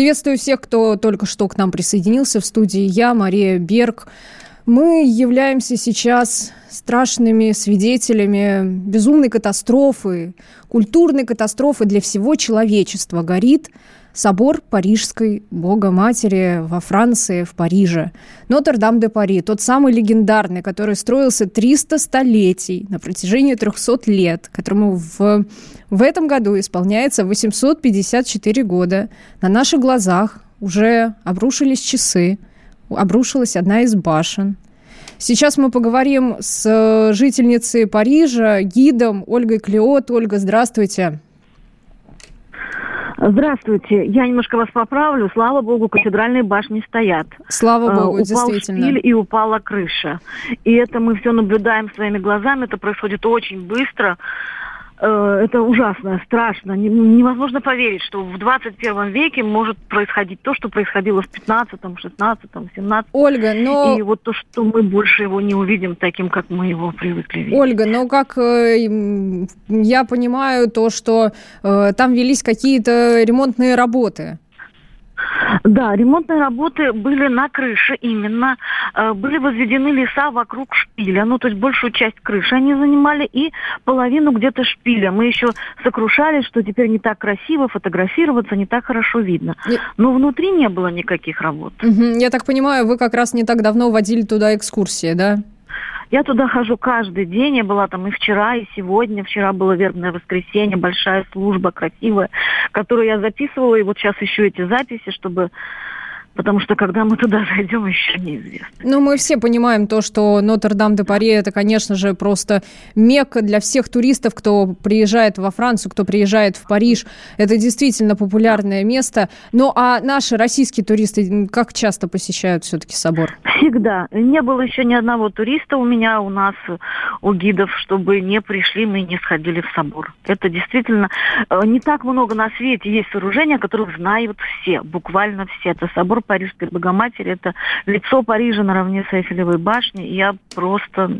Приветствую всех, кто только что к нам присоединился в студии. Я, Мария Берг. Мы являемся сейчас страшными свидетелями безумной катастрофы, культурной катастрофы для всего человечества. Горит собор Парижской Богоматери во Франции, в Париже. Нотр-Дам-де-Пари, тот самый легендарный, который строился 300 столетий на протяжении 300 лет, которому в, в этом году исполняется 854 года. На наших глазах уже обрушились часы, обрушилась одна из башен. Сейчас мы поговорим с жительницей Парижа, гидом Ольгой Клеот. Ольга, здравствуйте. Здравствуйте. Я немножко вас поправлю. Слава богу, кафедральные башни стоят. Слава богу, Упал действительно. шпиль и упала крыша. И это мы все наблюдаем своими глазами. Это происходит очень быстро. Э, это ужасно, страшно. Невозможно поверить, что в 21 веке может происходить то, что происходило в 15, 16, 17. Ольга, но... И вот то, что мы больше его не увидим таким, как мы его привыкли видеть. Ольга, но как э, я понимаю, то, что э, там велись какие-то ремонтные работы. Да, ремонтные работы были на крыше именно. Э, были возведены леса вокруг шпиля, ну, то есть большую часть крыши они занимали и половину где-то шпиля. Мы еще сокрушались, что теперь не так красиво фотографироваться, не так хорошо видно. Но внутри не было никаких работ. Я так понимаю, вы как раз не так давно водили туда экскурсии, да? Я туда хожу каждый день. Я была там и вчера, и сегодня. Вчера было вербное воскресенье, большая служба, красивая, которую я записывала. И вот сейчас ищу эти записи, чтобы потому что когда мы туда зайдем, еще неизвестно. Ну, мы все понимаем то, что Нотр-Дам-де-Пари – это, конечно же, просто мекка для всех туристов, кто приезжает во Францию, кто приезжает в Париж. Это действительно популярное место. Ну, а наши российские туристы как часто посещают все-таки собор? Всегда. Не было еще ни одного туриста у меня, у нас, у гидов, чтобы не пришли, мы не сходили в собор. Это действительно э, не так много на свете есть сооружения, которых знают все, буквально все. Это собор Парижской Богоматери, это лицо Парижа наравне с Эйфелевой башней. Я просто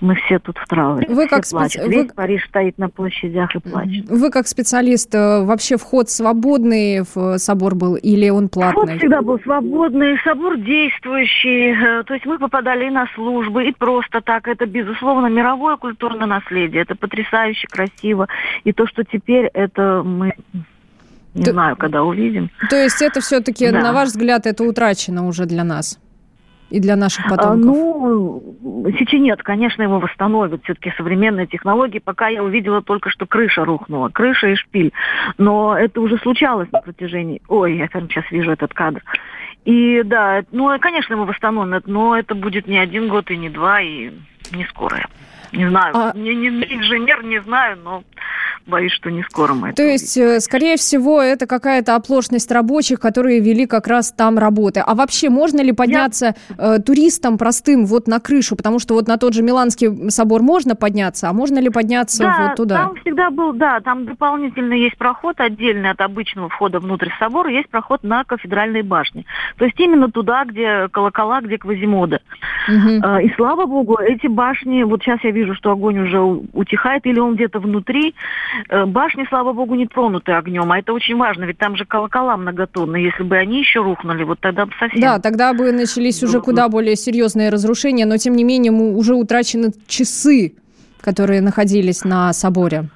мы все тут в трауре. Вы как специ... Весь вы... Париж стоит на площадях и плачет. Вы как специалист, э, вообще вход свободный в собор был или он платный? Вход всегда был свободный, собор действующий. Э, то есть мы попадали и на службы, и просто так. Это, безусловно, мировое культурное наследие. Это потрясающе красиво. И то, что теперь это мы не то, знаю, когда увидим. То есть это все-таки, да. на ваш взгляд, это утрачено уже для нас? И для наших а, потомков? Ну, сейчас нет, конечно, его восстановят. Все-таки современные технологии. Пока я увидела только, что крыша рухнула. Крыша и шпиль. Но это уже случалось на протяжении... Ой, я прям сейчас вижу этот кадр. И да, ну, конечно, его восстановят, но это будет не один год и не два, и не скоро. Не знаю. А... Не, не, не инженер, не знаю, но боюсь, что не скоро мы То есть, увидим. Э, скорее всего, это какая-то оплошность рабочих, которые вели как раз там работы. А вообще, можно ли подняться Я... э, туристам простым вот на крышу? Потому что вот на тот же Миланский собор можно подняться, а можно ли подняться да, вот туда? там всегда был, да, там дополнительно есть проход отдельный от обычного входа внутрь собора, есть проход на кафедральной башне. То есть именно туда, где колокола, где Квазимода. Угу. Э, и слава богу, эти башни, вот сейчас я вижу, что огонь уже утихает, или он где-то внутри, Э, башни, слава богу, не тронуты огнем, а это очень важно, ведь там же колокола многотонные. Если бы они еще рухнули, вот тогда бы совсем... Да, тогда бы начались уже куда более серьезные разрушения, но тем не менее уже утрачены часы, которые находились на соборе.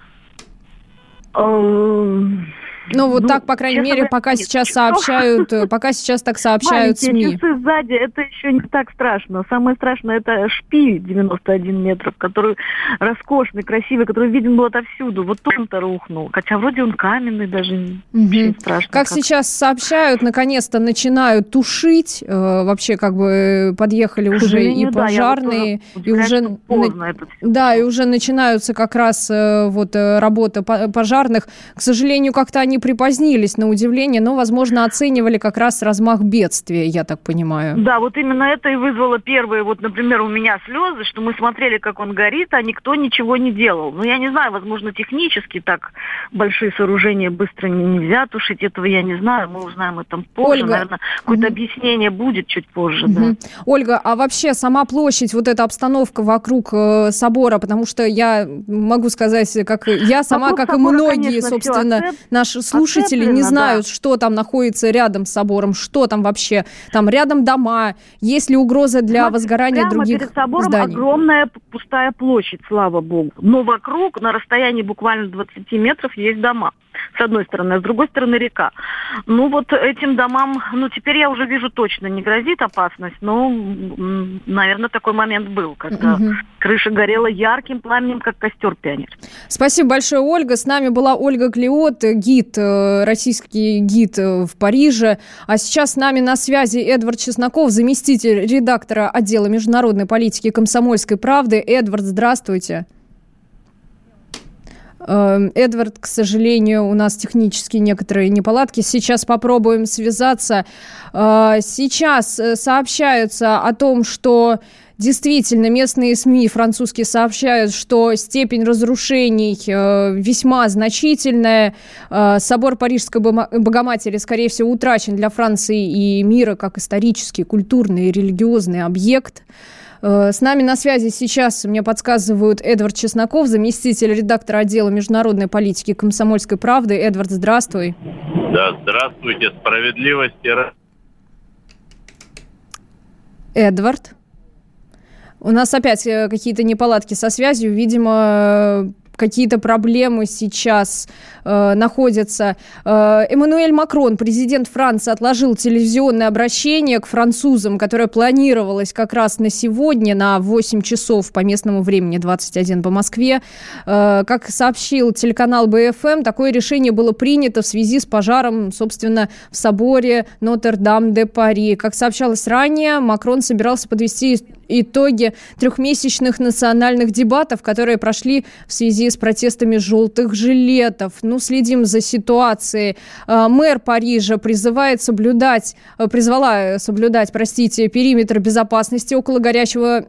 Ну, вот ну, так, по крайней мере, пока нет, сейчас сообщают, э, пока сейчас так сообщают СМИ. часы сзади, это еще не так страшно. Самое страшное, это шпиль 91 метров, который роскошный, красивый, который виден был отовсюду. Вот он-то рухнул. Хотя вроде он каменный, даже угу. очень страшно. Как, как сейчас сообщают, наконец-то начинают тушить. Э, вообще, как бы, подъехали уже и пожарные. Да, и уже, на... да, и уже начинаются как раз э, вот э, работа пожарных. К сожалению, как-то они они припозднились, на удивление, но, возможно, оценивали как раз размах бедствия, я так понимаю. Да, вот именно это и вызвало первые, вот, например, у меня слезы, что мы смотрели, как он горит, а никто ничего не делал. Ну, я не знаю, возможно, технически так большие сооружения быстро нельзя тушить, этого я не знаю, мы узнаем это позже, Ольга. наверное, какое-то угу. объяснение будет чуть позже, угу. да. Ольга, а вообще сама площадь, вот эта обстановка вокруг э, собора, потому что я могу сказать, как я сама, вокруг как собора, и многие, конечно, собственно, наши слушатели не знают, да. что там находится рядом с собором, что там вообще, там рядом дома, есть ли угроза для Смотри, возгорания прямо других перед собором зданий? огромная пустая площадь, слава богу. Но вокруг, на расстоянии буквально 20 метров, есть дома с одной стороны, а с другой стороны река. Ну вот этим домам, ну теперь я уже вижу точно не грозит опасность, но, наверное, такой момент был, когда угу. крыша горела ярким пламенем, как костер пионер. Спасибо большое, Ольга. С нами была Ольга Клиот, гид, э, российский гид э, в Париже. А сейчас с нами на связи Эдвард Чесноков, заместитель редактора отдела международной политики комсомольской правды. Эдвард, здравствуйте. Эм, Эдвард, к сожалению, у нас технические некоторые неполадки. Сейчас попробуем связаться. Э, сейчас э, сообщаются о том, что Действительно, местные СМИ французские сообщают, что степень разрушений э, весьма значительная. собор Парижской Богоматери, скорее всего, утрачен для Франции и мира как исторический, культурный и религиозный объект. Э, с нами на связи сейчас, мне подсказывают, Эдвард Чесноков, заместитель редактора отдела международной политики «Комсомольской правды». Эдвард, здравствуй. Да, здравствуйте. Справедливости. Эдвард. У нас опять э, какие-то неполадки со связью. Видимо, какие-то проблемы сейчас э, находятся. Э, Эммануэль Макрон, президент Франции, отложил телевизионное обращение к французам, которое планировалось как раз на сегодня, на 8 часов по местному времени, 21 по Москве. Э, как сообщил телеканал БФМ, такое решение было принято в связи с пожаром, собственно, в соборе Нотр-Дам-де-Пари. Как сообщалось ранее, Макрон собирался подвести итоги трехмесячных национальных дебатов, которые прошли в связи с протестами желтых жилетов. Ну, следим за ситуацией. А, мэр Парижа призывает соблюдать, э, призвала соблюдать, простите, периметр безопасности около горящего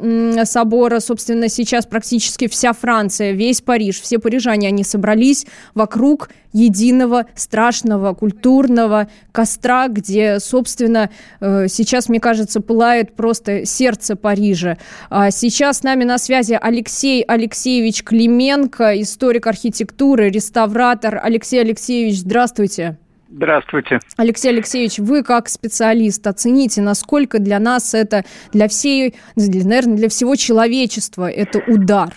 собора. Собственно, сейчас практически вся Франция, весь Париж, все парижане, они собрались вокруг единого страшного культурного костра, где, собственно, э, сейчас, мне кажется, пылает просто сердце Парижа. А сейчас с нами на связи Алексей Алексеевич Клименко, историк архитектуры, реставратор. Алексей Алексеевич, здравствуйте. Здравствуйте. Алексей Алексеевич, вы как специалист оцените, насколько для нас это, для всей, наверное, для всего человечества это удар?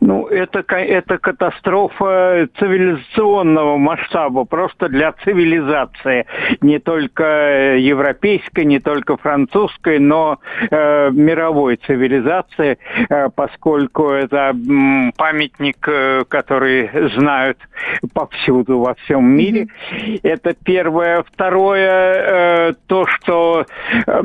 Ну, это, это катастрофа цивилизационного масштаба, просто для цивилизации. Не только европейской, не только французской, но э, мировой цивилизации, э, поскольку это памятник, э, который знают повсюду во всем мире. Mm-hmm. Это первое. Второе, э, то, что, э,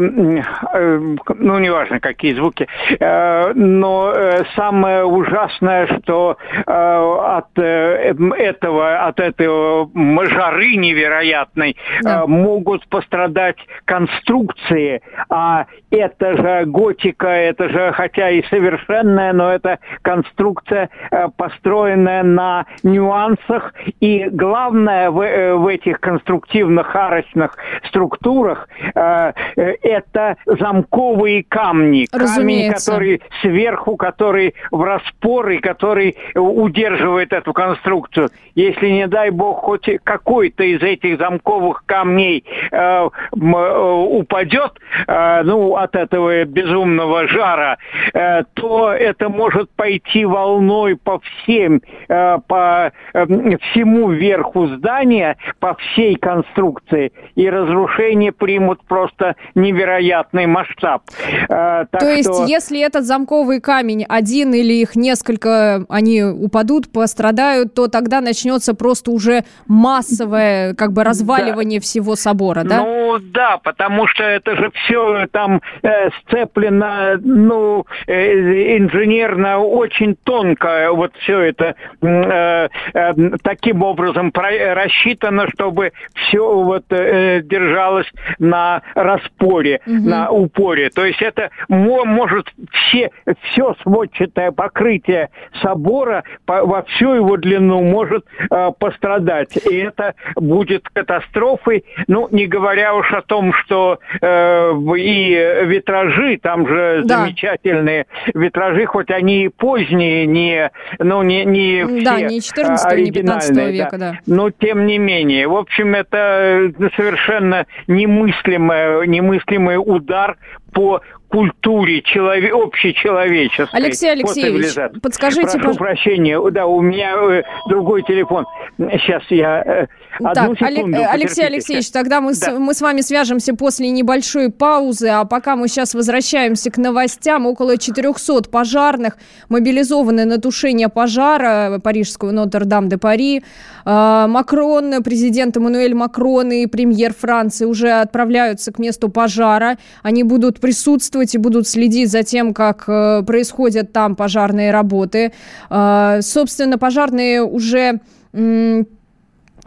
э, ну, неважно, какие звуки, э, но э, самое ужасное ясно, что э, от э, этого, от этого жары невероятной да. э, могут пострадать конструкции, а это же готика, это же, хотя и совершенная, но это конструкция, э, построенная на нюансах, и главное в, э, в этих конструктивных арочных структурах э, э, это замковые камни, камень, который сверху, который в распор опорой, который удерживает эту конструкцию. Если, не дай бог, хоть какой-то из этих замковых камней э, э, упадет, э, ну, от этого безумного жара, э, то это может пойти волной по всем, э, по э, всему верху здания, по всей конструкции, и разрушения примут просто невероятный масштаб. Э, то есть, что... если этот замковый камень один или их несколько несколько они упадут, пострадают, то тогда начнется просто уже массовое как бы разваливание да. всего собора, да? Ну, Ну да, потому что это же все там э, сцеплено, ну, э, инженерно очень тонко. Вот все это э, э, таким образом про- рассчитано, чтобы все вот э, держалось на распоре, угу. на упоре. То есть это может все, все сводчатое покрытие собора по, во всю его длину может э, пострадать. И это будет катастрофой, ну, не говоря уж о том, что э, и витражи, там же да. замечательные витражи, хоть они и поздние, не, ну, не, не все Да, не 14 не 15 века, да. да. Но тем не менее. В общем, это совершенно немыслимый, немыслимый удар по культуре челове... общечеловеческой. Алексей Алексеевич, подскажите... Прошу пож... прощения, да, у меня э, другой телефон. Сейчас я... Э, одну так, секунду, Алек... Алексей Алексеевич, тогда мы, да. с... мы с вами свяжемся после небольшой паузы, а пока мы сейчас возвращаемся к новостям. Около 400 пожарных мобилизованы на тушение пожара парижского Нотр-Дам-де-Пари. А, Макрон, президент Эммануэль Макрон и премьер Франции уже отправляются к месту пожара. Они будут присутствовать и будут следить за тем, как э, происходят там пожарные работы. Э, собственно, пожарные уже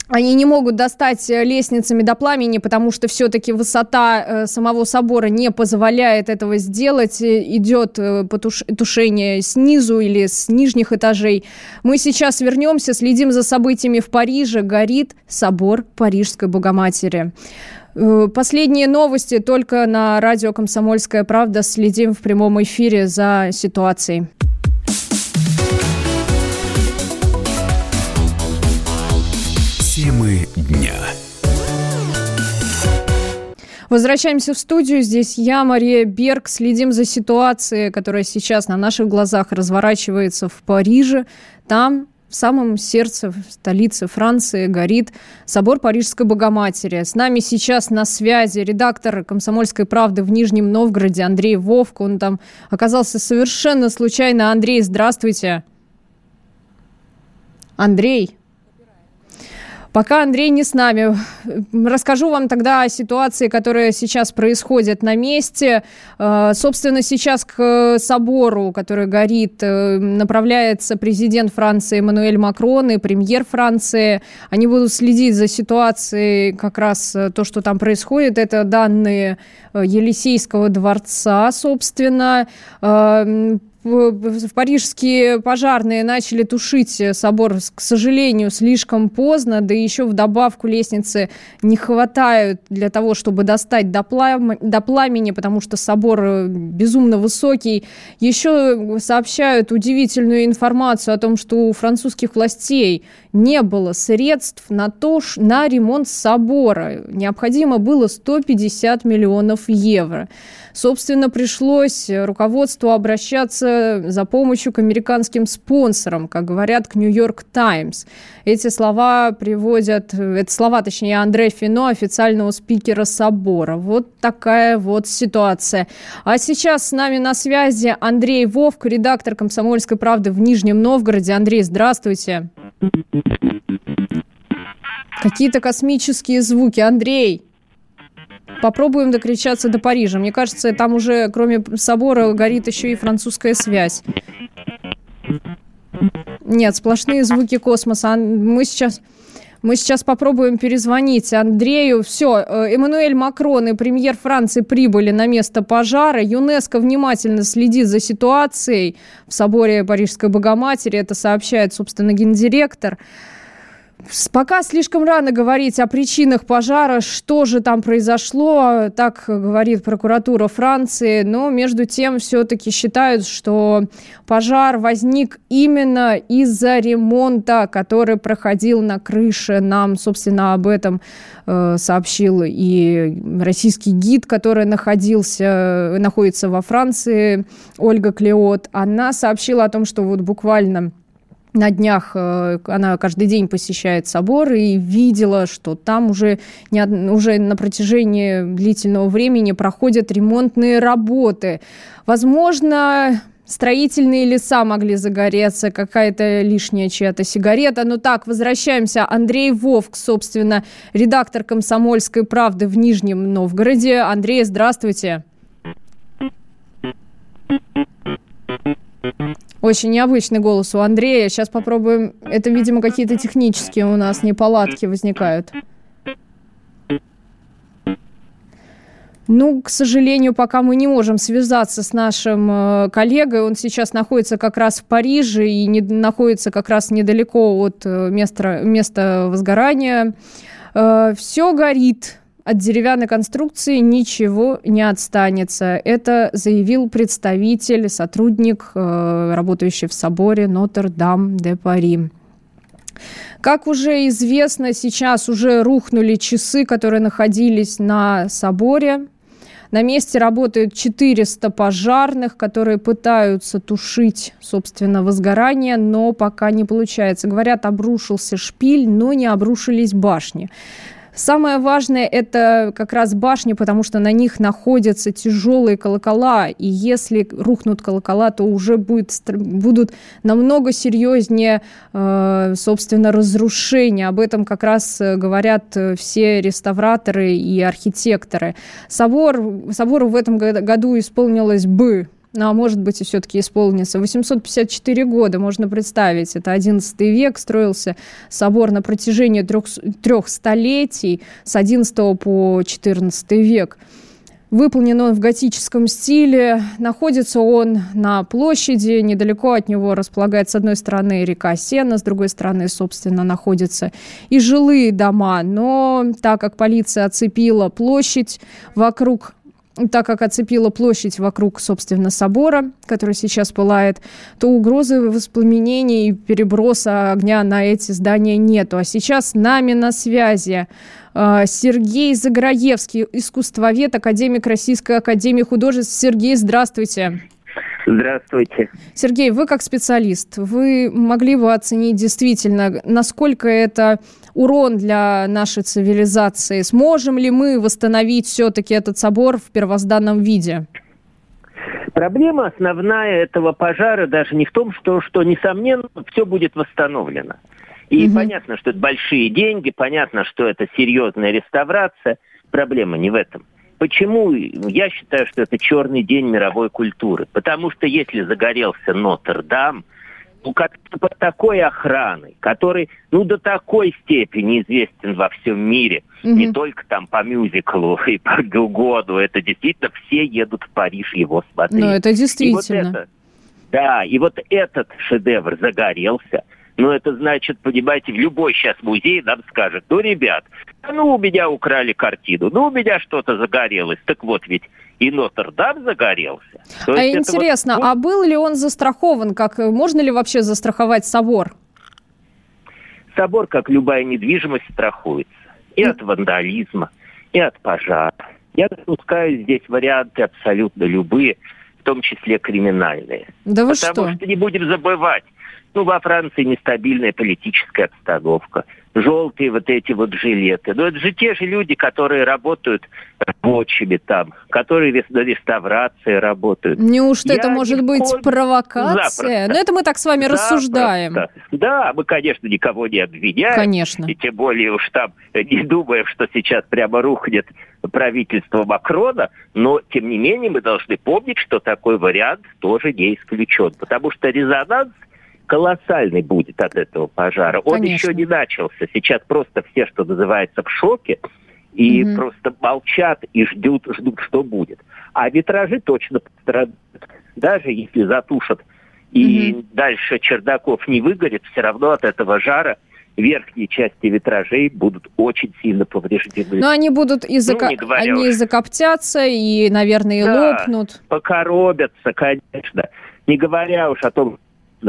они не могут достать лестницами до пламени, потому что все-таки высота э, самого собора не позволяет этого сделать. Идет потуш... тушение снизу или с нижних этажей. Мы сейчас вернемся, следим за событиями в Париже. Горит собор Парижской Богоматери. Э, последние новости только на радио «Комсомольская правда». Следим в прямом эфире за ситуацией. Темы дня. Возвращаемся в студию. Здесь я, Мария Берг. Следим за ситуацией, которая сейчас на наших глазах разворачивается в Париже. Там в самом сердце столицы Франции горит собор Парижской Богоматери. С нами сейчас на связи редактор «Комсомольской правды» в Нижнем Новгороде Андрей Вовк. Он там оказался совершенно случайно. Андрей, здравствуйте. Андрей. Пока Андрей не с нами, расскажу вам тогда о ситуации, которая сейчас происходит на месте. Э, собственно, сейчас к собору, который горит, э, направляется президент Франции Эммануэль Макрон и премьер Франции. Они будут следить за ситуацией, как раз э, то, что там происходит. Это данные Елисейского дворца, собственно парижские пожарные начали тушить собор, к сожалению, слишком поздно, да еще в добавку лестницы не хватает для того, чтобы достать до, плам... до пламени, потому что собор э, безумно высокий. Еще сообщают удивительную информацию о том, что у французских властей не было средств на, то, на ремонт собора. Необходимо было 150 миллионов евро. Собственно, пришлось руководству обращаться за помощью к американским спонсорам, как говорят, к Нью-Йорк Таймс. Эти слова приводят, это слова, точнее, Андре Фино, официального спикера собора. Вот такая вот ситуация. А сейчас с нами на связи Андрей Вовк, редактор «Комсомольской правды» в Нижнем Новгороде. Андрей, здравствуйте. Какие-то космические звуки. Андрей. Попробуем докричаться до Парижа. Мне кажется, там уже, кроме собора, горит еще и французская связь. Нет, сплошные звуки космоса. Мы сейчас... Мы сейчас попробуем перезвонить Андрею. Все, э, Эммануэль Макрон и премьер Франции прибыли на место пожара. ЮНЕСКО внимательно следит за ситуацией в соборе Парижской Богоматери. Это сообщает, собственно, гендиректор. Пока слишком рано говорить о причинах пожара, что же там произошло, так говорит прокуратура Франции, но между тем все-таки считают, что пожар возник именно из-за ремонта, который проходил на крыше. Нам, собственно, об этом э, сообщил и российский гид, который находился, находится во Франции, Ольга Клеот. Она сообщила о том, что вот буквально на днях э, она каждый день посещает собор и видела, что там уже, не, уже на протяжении длительного времени проходят ремонтные работы. Возможно, строительные леса могли загореться, какая-то лишняя чья-то сигарета. Но так, возвращаемся. Андрей Вовк, собственно, редактор «Комсомольской правды» в Нижнем Новгороде. Андрей, здравствуйте. Очень необычный голос у Андрея. Сейчас попробуем. Это, видимо, какие-то технические у нас неполадки возникают. Ну, к сожалению, пока мы не можем связаться с нашим э, коллегой. Он сейчас находится как раз в Париже и не, находится как раз недалеко от э, места, места возгорания. Э, все горит. От деревянной конструкции ничего не отстанется. Это заявил представитель, сотрудник, э, работающий в соборе Нотр-Дам-де-Пари. Как уже известно, сейчас уже рухнули часы, которые находились на соборе. На месте работают 400 пожарных, которые пытаются тушить, собственно, возгорание, но пока не получается. Говорят, обрушился шпиль, но не обрушились башни. Самое важное – это как раз башни, потому что на них находятся тяжелые колокола, и если рухнут колокола, то уже будет, будут намного серьезнее, э, собственно, разрушения. Об этом как раз э, говорят э, все реставраторы и архитекторы. Собор, собору в этом году исполнилось бы ну, а может быть и все-таки исполнится. 854 года, можно представить, это 11 век, строился собор на протяжении трех, трех столетий, с 11 по 14 век. Выполнен он в готическом стиле. Находится он на площади. Недалеко от него располагается с одной стороны река Сена, с другой стороны, собственно, находятся и жилые дома. Но так как полиция оцепила площадь вокруг так как оцепила площадь вокруг, собственно, собора, который сейчас пылает, то угрозы воспламенения и переброса огня на эти здания нету. А сейчас с нами на связи а, Сергей Заграевский, искусствовед, академик Российской Академии Художеств. Сергей, здравствуйте. Здравствуйте. Сергей, вы как специалист, вы могли бы оценить действительно, насколько это урон для нашей цивилизации? Сможем ли мы восстановить все-таки этот собор в первозданном виде? Проблема основная этого пожара даже не в том, что, что несомненно, все будет восстановлено. И угу. понятно, что это большие деньги, понятно, что это серьезная реставрация. Проблема не в этом. Почему я считаю, что это черный день мировой культуры? Потому что если загорелся Нотр-Дам, ну, как под такой охраной, который, ну, до такой степени известен во всем мире, mm-hmm. не только там по мюзиклу и по году, это действительно все едут в Париж его смотреть. Ну, это действительно. И вот это, да, и вот этот шедевр загорелся, ну, это значит, понимаете, любой сейчас музей нам скажет, ну, ребят, ну, у меня украли картину, ну, у меня что-то загорелось. Так вот, ведь и Нотр-Дам загорелся. То а интересно, вот... а был ли он застрахован? Как, можно ли вообще застраховать собор? Собор, как любая недвижимость, страхуется. И от вандализма, и от пожара. Я допускаю здесь варианты абсолютно любые, в том числе криминальные. Да вы Потому что? что не будем забывать, ну, во Франции нестабильная политическая обстановка желтые вот эти вот жилеты. Но это же те же люди, которые работают рабочими там, которые на реставрации работают. Неужто Я это может быть провокация? Запросто. Ну, это мы так с вами Запросто. рассуждаем. Да, мы, конечно, никого не обвиняем. Конечно. И тем более уж там не думаем, что сейчас прямо рухнет правительство Макрона, но, тем не менее, мы должны помнить, что такой вариант тоже не исключен, потому что резонанс колоссальный будет от этого пожара. Он еще не начался. Сейчас просто все, что называется, в шоке и угу. просто молчат и ждут, ждут, что будет. А витражи точно пострадают. Даже если затушат и угу. дальше чердаков не выгорит, все равно от этого жара верхние части витражей будут очень сильно повреждены. Но они будут и зако... ну, они уж. закоптятся и, наверное, и да, лопнут. покоробятся, конечно. Не говоря уж о том,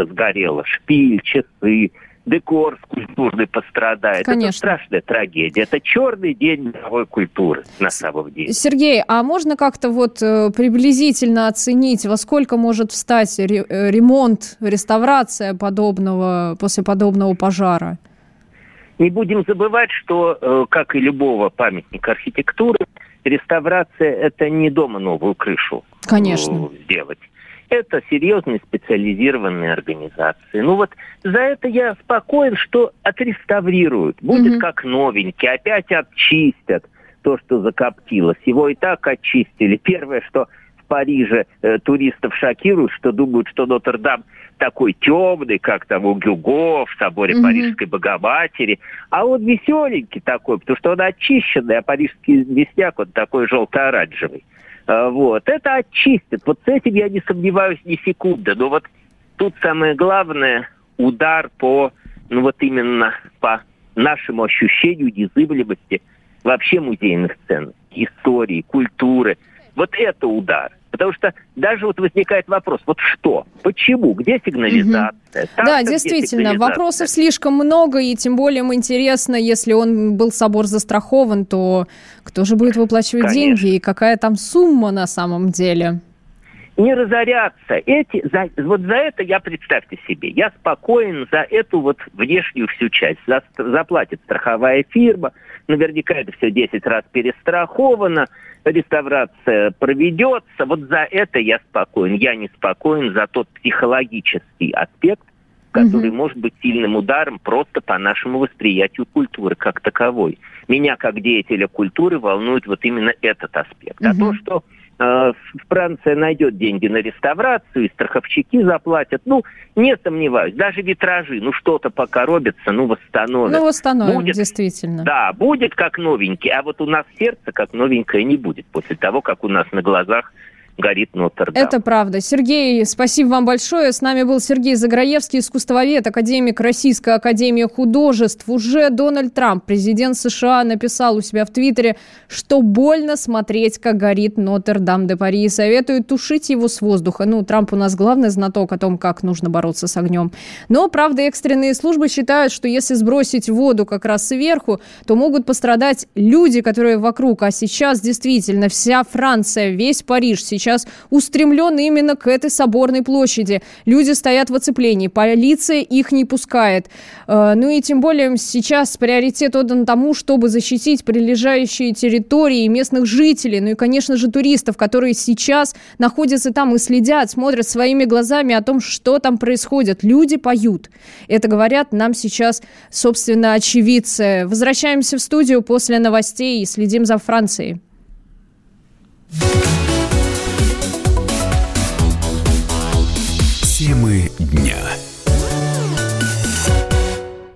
сгорело, шпиль, часы, декор культурный пострадает. Конечно. Это страшная трагедия. Это черный день мировой культуры на самом деле. Сергей, а можно как-то вот э, приблизительно оценить, во сколько может встать э, ремонт, реставрация подобного, после подобного пожара? Не будем забывать, что, э, как и любого памятника архитектуры, реставрация – это не дома новую крышу Конечно. сделать. Это серьезные специализированные организации. Ну вот за это я спокоен, что отреставрируют. Будет угу. как новенький, опять очистят то, что закоптилось. Его и так очистили. Первое, что в Париже э, туристов шокирует, что думают, что Нотр-Дам такой темный, как там у Гюго в соборе mm-hmm. Парижской Богоматери. А он веселенький такой, потому что он очищенный, а парижский весняк он такой желто-оранжевый. А, вот. Это очистит. Вот с этим я не сомневаюсь ни секунды. Но вот тут самое главное удар по, ну вот именно по нашему ощущению незыблемости вообще музейных ценностей, истории, культуры. Вот это удар. Потому что даже вот возникает вопрос, вот что, почему, где сигнализация? Угу. Там, да, действительно, вопросов слишком много, и тем более им интересно, если он был собор застрахован, то кто же будет выплачивать Конечно. деньги и какая там сумма на самом деле? не разоряться. Эти, за, вот за это я, представьте себе, я спокоен за эту вот внешнюю всю часть. За, заплатит страховая фирма, наверняка это все 10 раз перестраховано, реставрация проведется. Вот за это я спокоен. Я не спокоен за тот психологический аспект, который угу. может быть сильным ударом просто по нашему восприятию культуры как таковой. Меня как деятеля культуры волнует вот именно этот аспект. Угу. А то, что Франция найдет деньги на реставрацию, и страховщики заплатят. Ну, не сомневаюсь, даже витражи, ну, что-то пока робится, ну, восстановят. Ну, восстановим, будет, действительно. Да, будет как новенький, а вот у нас сердце как новенькое не будет после того, как у нас на глазах горит Нотр-Дам. Это правда. Сергей, спасибо вам большое. С нами был Сергей Заграевский, искусствовед, академик Российской Академии Художеств. Уже Дональд Трамп, президент США, написал у себя в Твиттере, что больно смотреть, как горит Нотр-Дам де Пари, и советует тушить его с воздуха. Ну, Трамп у нас главный знаток о том, как нужно бороться с огнем. Но, правда, экстренные службы считают, что если сбросить воду как раз сверху, то могут пострадать люди, которые вокруг. А сейчас действительно вся Франция, весь Париж сейчас сейчас устремлен именно к этой соборной площади. Люди стоят в оцеплении, полиция их не пускает. Э, ну и тем более сейчас приоритет отдан тому, чтобы защитить прилежащие территории и местных жителей, ну и, конечно же, туристов, которые сейчас находятся там и следят, смотрят своими глазами о том, что там происходит. Люди поют. Это говорят нам сейчас, собственно, очевидцы. Возвращаемся в студию после новостей и следим за Францией. Темы дня.